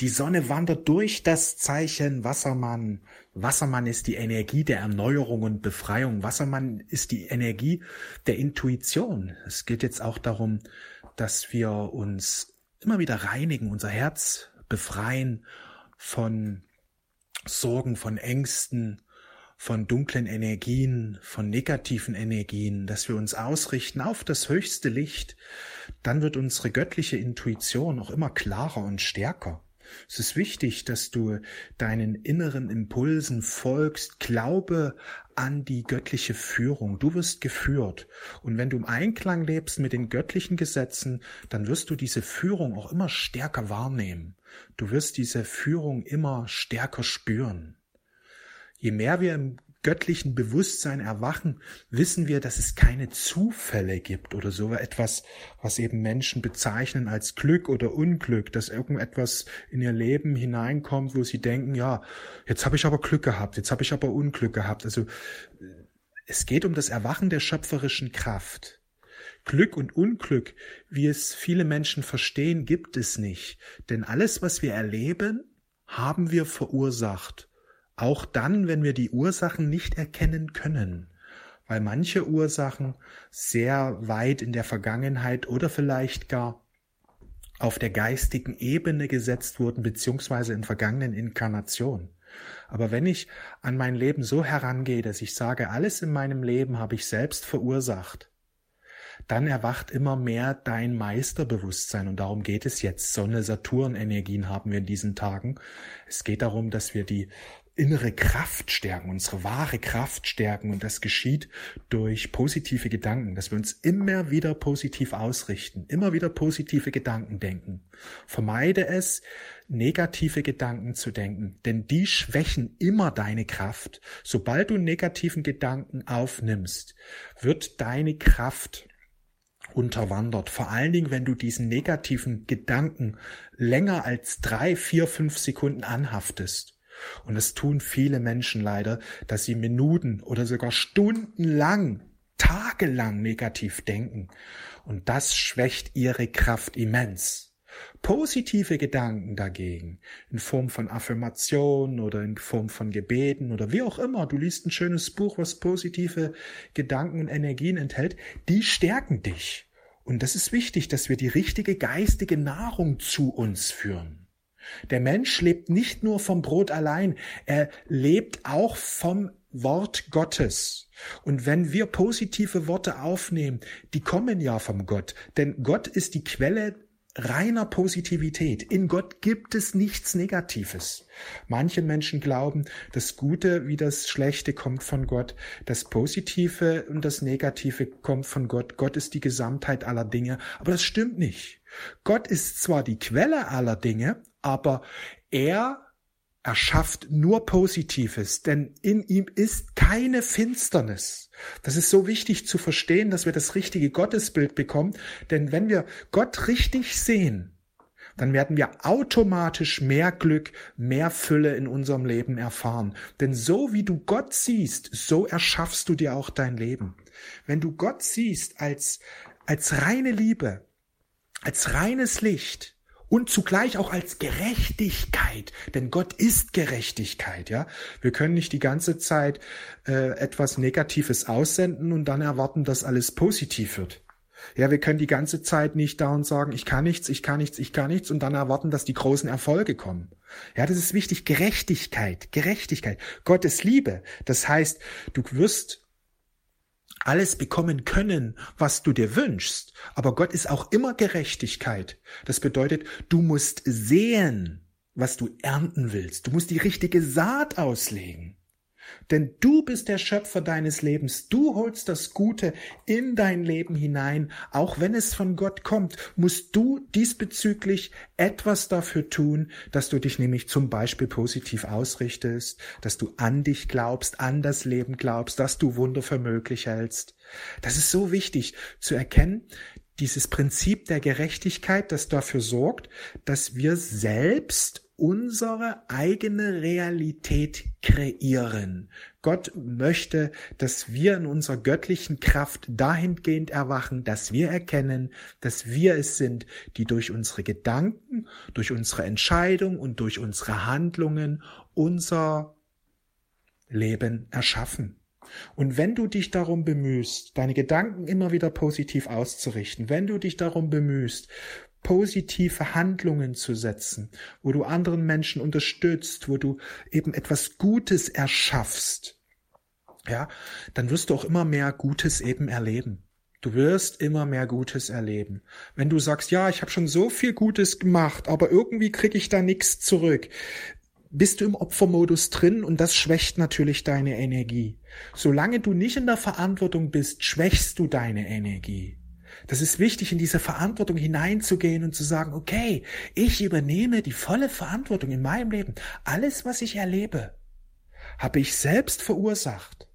Die Sonne wandert durch das Zeichen Wassermann. Wassermann ist die Energie der Erneuerung und Befreiung. Wassermann ist die Energie der Intuition. Es geht jetzt auch darum, dass wir uns immer wieder reinigen, unser Herz befreien von Sorgen, von Ängsten, von dunklen Energien, von negativen Energien, dass wir uns ausrichten auf das höchste Licht, dann wird unsere göttliche Intuition auch immer klarer und stärker. Es ist wichtig, dass du deinen inneren Impulsen folgst. Glaube an die göttliche Führung. Du wirst geführt. Und wenn du im Einklang lebst mit den göttlichen Gesetzen, dann wirst du diese Führung auch immer stärker wahrnehmen. Du wirst diese Führung immer stärker spüren. Je mehr wir im göttlichen Bewusstsein erwachen, wissen wir, dass es keine Zufälle gibt oder so etwas, was eben Menschen bezeichnen als Glück oder Unglück, dass irgendetwas in ihr Leben hineinkommt, wo sie denken, ja, jetzt habe ich aber Glück gehabt, jetzt habe ich aber Unglück gehabt. Also es geht um das Erwachen der schöpferischen Kraft. Glück und Unglück, wie es viele Menschen verstehen, gibt es nicht. Denn alles, was wir erleben, haben wir verursacht. Auch dann, wenn wir die Ursachen nicht erkennen können, weil manche Ursachen sehr weit in der Vergangenheit oder vielleicht gar auf der geistigen Ebene gesetzt wurden, beziehungsweise in vergangenen Inkarnationen. Aber wenn ich an mein Leben so herangehe, dass ich sage, alles in meinem Leben habe ich selbst verursacht, dann erwacht immer mehr dein Meisterbewusstsein und darum geht es jetzt. Sonne-Saturn-Energien haben wir in diesen Tagen. Es geht darum, dass wir die innere Kraft stärken, unsere wahre Kraft stärken und das geschieht durch positive Gedanken, dass wir uns immer wieder positiv ausrichten, immer wieder positive Gedanken denken. Vermeide es, negative Gedanken zu denken, denn die schwächen immer deine Kraft. Sobald du negativen Gedanken aufnimmst, wird deine Kraft unterwandert. Vor allen Dingen, wenn du diesen negativen Gedanken länger als drei, vier, fünf Sekunden anhaftest. Und es tun viele Menschen leider, dass sie Minuten oder sogar stundenlang, tagelang negativ denken. Und das schwächt ihre Kraft immens. Positive Gedanken dagegen, in Form von Affirmationen oder in Form von Gebeten oder wie auch immer, du liest ein schönes Buch, was positive Gedanken und Energien enthält, die stärken dich. Und das ist wichtig, dass wir die richtige geistige Nahrung zu uns führen. Der Mensch lebt nicht nur vom Brot allein, er lebt auch vom Wort Gottes. Und wenn wir positive Worte aufnehmen, die kommen ja vom Gott, denn Gott ist die Quelle reiner Positivität. In Gott gibt es nichts Negatives. Manche Menschen glauben, das Gute wie das Schlechte kommt von Gott, das Positive und das Negative kommt von Gott. Gott ist die Gesamtheit aller Dinge, aber das stimmt nicht. Gott ist zwar die Quelle aller Dinge, aber er erschafft nur Positives, denn in ihm ist keine Finsternis. Das ist so wichtig zu verstehen, dass wir das richtige Gottesbild bekommen, denn wenn wir Gott richtig sehen, dann werden wir automatisch mehr Glück, mehr Fülle in unserem Leben erfahren. Denn so wie du Gott siehst, so erschaffst du dir auch dein Leben. Wenn du Gott siehst als, als reine Liebe, als reines Licht, und zugleich auch als Gerechtigkeit, denn Gott ist Gerechtigkeit, ja. Wir können nicht die ganze Zeit äh, etwas Negatives aussenden und dann erwarten, dass alles positiv wird. Ja, wir können die ganze Zeit nicht da und sagen, ich kann nichts, ich kann nichts, ich kann nichts und dann erwarten, dass die großen Erfolge kommen. Ja, das ist wichtig. Gerechtigkeit, Gerechtigkeit. Gottes Liebe. Das heißt, du wirst alles bekommen können, was du dir wünschst. Aber Gott ist auch immer Gerechtigkeit. Das bedeutet, du musst sehen, was du ernten willst. Du musst die richtige Saat auslegen. Denn du bist der Schöpfer deines Lebens. Du holst das Gute in dein Leben hinein. Auch wenn es von Gott kommt, musst du diesbezüglich etwas dafür tun, dass du dich nämlich zum Beispiel positiv ausrichtest, dass du an dich glaubst, an das Leben glaubst, dass du Wunder für möglich hältst. Das ist so wichtig zu erkennen, dieses Prinzip der Gerechtigkeit, das dafür sorgt, dass wir selbst unsere eigene Realität kreieren. Gott möchte, dass wir in unserer göttlichen Kraft dahingehend erwachen, dass wir erkennen, dass wir es sind, die durch unsere Gedanken, durch unsere Entscheidung und durch unsere Handlungen unser Leben erschaffen. Und wenn du dich darum bemühst, deine Gedanken immer wieder positiv auszurichten, wenn du dich darum bemühst, positive Handlungen zu setzen, wo du anderen Menschen unterstützt, wo du eben etwas Gutes erschaffst, ja, dann wirst du auch immer mehr Gutes eben erleben. Du wirst immer mehr Gutes erleben. Wenn du sagst, ja, ich habe schon so viel Gutes gemacht, aber irgendwie kriege ich da nichts zurück, bist du im Opfermodus drin und das schwächt natürlich deine Energie. Solange du nicht in der Verantwortung bist, schwächst du deine Energie. Das ist wichtig, in diese Verantwortung hineinzugehen und zu sagen, okay, ich übernehme die volle Verantwortung in meinem Leben. Alles, was ich erlebe, habe ich selbst verursacht.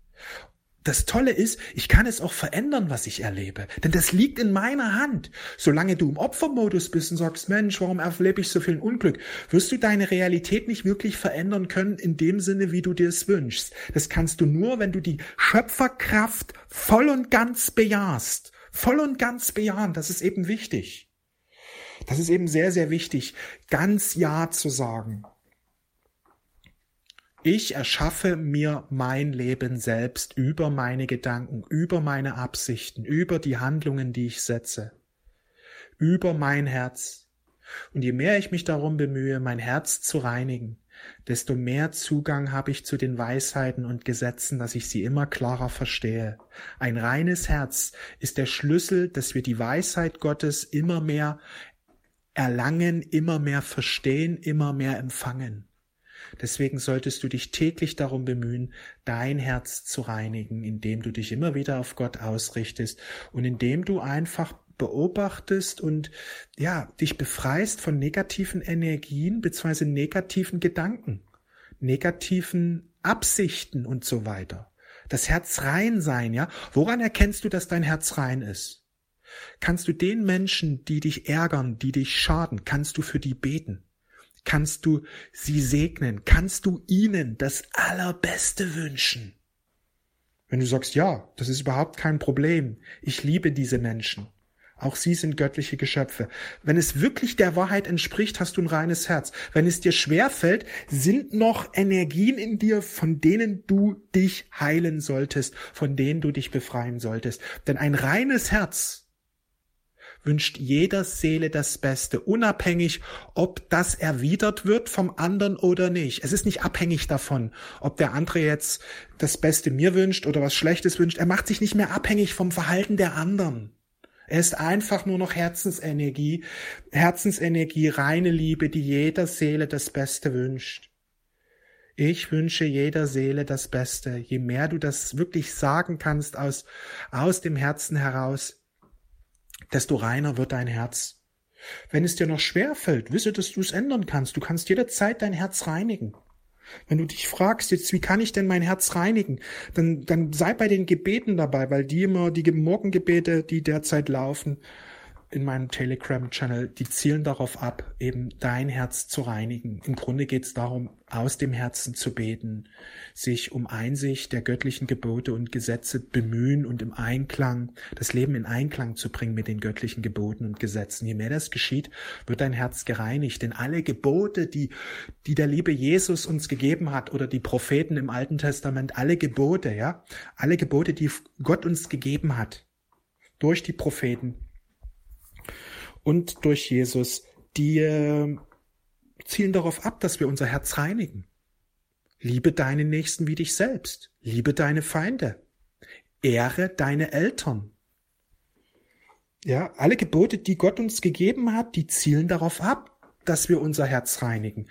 Das Tolle ist, ich kann es auch verändern, was ich erlebe. Denn das liegt in meiner Hand. Solange du im Opfermodus bist und sagst, Mensch, warum erlebe ich so viel Unglück, wirst du deine Realität nicht wirklich verändern können in dem Sinne, wie du dir es wünschst. Das kannst du nur, wenn du die Schöpferkraft voll und ganz bejahst voll und ganz bejahen. Das ist eben wichtig. Das ist eben sehr, sehr wichtig, ganz Ja zu sagen. Ich erschaffe mir mein Leben selbst über meine Gedanken, über meine Absichten, über die Handlungen, die ich setze, über mein Herz. Und je mehr ich mich darum bemühe, mein Herz zu reinigen, desto mehr Zugang habe ich zu den Weisheiten und Gesetzen, dass ich sie immer klarer verstehe. Ein reines Herz ist der Schlüssel, dass wir die Weisheit Gottes immer mehr erlangen, immer mehr verstehen, immer mehr empfangen. Deswegen solltest du dich täglich darum bemühen, dein Herz zu reinigen, indem du dich immer wieder auf Gott ausrichtest und indem du einfach beobachtest und ja, dich befreist von negativen Energien bzw. negativen Gedanken, negativen Absichten und so weiter. Das Herz rein sein, ja? Woran erkennst du, dass dein Herz rein ist? Kannst du den Menschen, die dich ärgern, die dich schaden, kannst du für die beten? Kannst du sie segnen? Kannst du ihnen das Allerbeste wünschen? Wenn du sagst, ja, das ist überhaupt kein Problem, ich liebe diese Menschen, auch sie sind göttliche Geschöpfe. Wenn es wirklich der Wahrheit entspricht, hast du ein reines Herz. Wenn es dir schwer fällt, sind noch Energien in dir, von denen du dich heilen solltest, von denen du dich befreien solltest. Denn ein reines Herz wünscht jeder Seele das Beste, unabhängig, ob das erwidert wird vom anderen oder nicht. Es ist nicht abhängig davon, ob der andere jetzt das Beste mir wünscht oder was Schlechtes wünscht. Er macht sich nicht mehr abhängig vom Verhalten der anderen. Er ist einfach nur noch Herzensenergie, Herzensenergie, reine Liebe, die jeder Seele das Beste wünscht. Ich wünsche jeder Seele das Beste. Je mehr du das wirklich sagen kannst aus, aus dem Herzen heraus, desto reiner wird dein Herz. Wenn es dir noch schwer fällt, wisse, dass du es ändern kannst. Du kannst jederzeit dein Herz reinigen. Wenn du dich fragst, jetzt, wie kann ich denn mein Herz reinigen, dann, dann sei bei den Gebeten dabei, weil die immer, die Morgengebete, die derzeit laufen, in meinem Telegram-Channel, die zielen darauf ab, eben dein Herz zu reinigen. Im Grunde geht es darum, aus dem Herzen zu beten, sich um Einsicht der göttlichen Gebote und Gesetze bemühen und im Einklang, das Leben in Einklang zu bringen mit den göttlichen Geboten und Gesetzen. Je mehr das geschieht, wird dein Herz gereinigt. Denn alle Gebote, die, die der liebe Jesus uns gegeben hat oder die Propheten im Alten Testament, alle Gebote, ja, alle Gebote, die Gott uns gegeben hat, durch die Propheten, und durch Jesus, die äh, zielen darauf ab, dass wir unser Herz reinigen. Liebe deinen Nächsten wie dich selbst. Liebe deine Feinde. Ehre deine Eltern. Ja, alle Gebote, die Gott uns gegeben hat, die zielen darauf ab, dass wir unser Herz reinigen.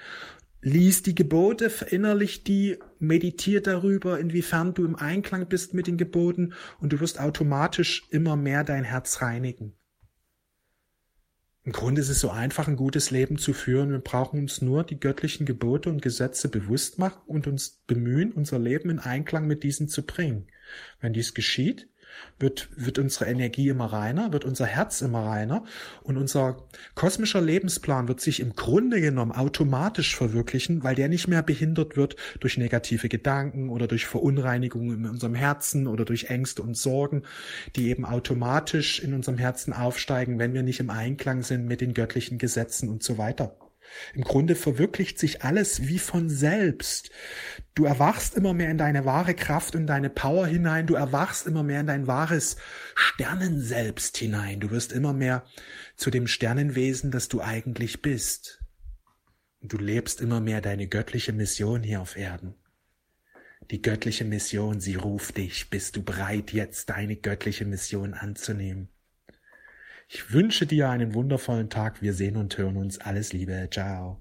Lies die Gebote, verinnerlich die, meditier darüber, inwiefern du im Einklang bist mit den Geboten und du wirst automatisch immer mehr dein Herz reinigen. Im Grunde ist es so einfach, ein gutes Leben zu führen. Wir brauchen uns nur die göttlichen Gebote und Gesetze bewusst machen und uns bemühen, unser Leben in Einklang mit diesen zu bringen. Wenn dies geschieht, wird, wird unsere Energie immer reiner, wird unser Herz immer reiner und unser kosmischer Lebensplan wird sich im Grunde genommen automatisch verwirklichen, weil der nicht mehr behindert wird durch negative Gedanken oder durch Verunreinigungen in unserem Herzen oder durch Ängste und Sorgen, die eben automatisch in unserem Herzen aufsteigen, wenn wir nicht im Einklang sind mit den göttlichen Gesetzen und so weiter. Im Grunde verwirklicht sich alles wie von selbst. Du erwachst immer mehr in deine wahre Kraft und deine Power hinein. Du erwachst immer mehr in dein wahres Sternenselbst hinein. Du wirst immer mehr zu dem Sternenwesen, das du eigentlich bist. Und du lebst immer mehr deine göttliche Mission hier auf Erden. Die göttliche Mission, sie ruft dich. Bist du bereit, jetzt deine göttliche Mission anzunehmen? Ich wünsche dir einen wundervollen Tag. Wir sehen und hören uns. Alles Liebe. Ciao.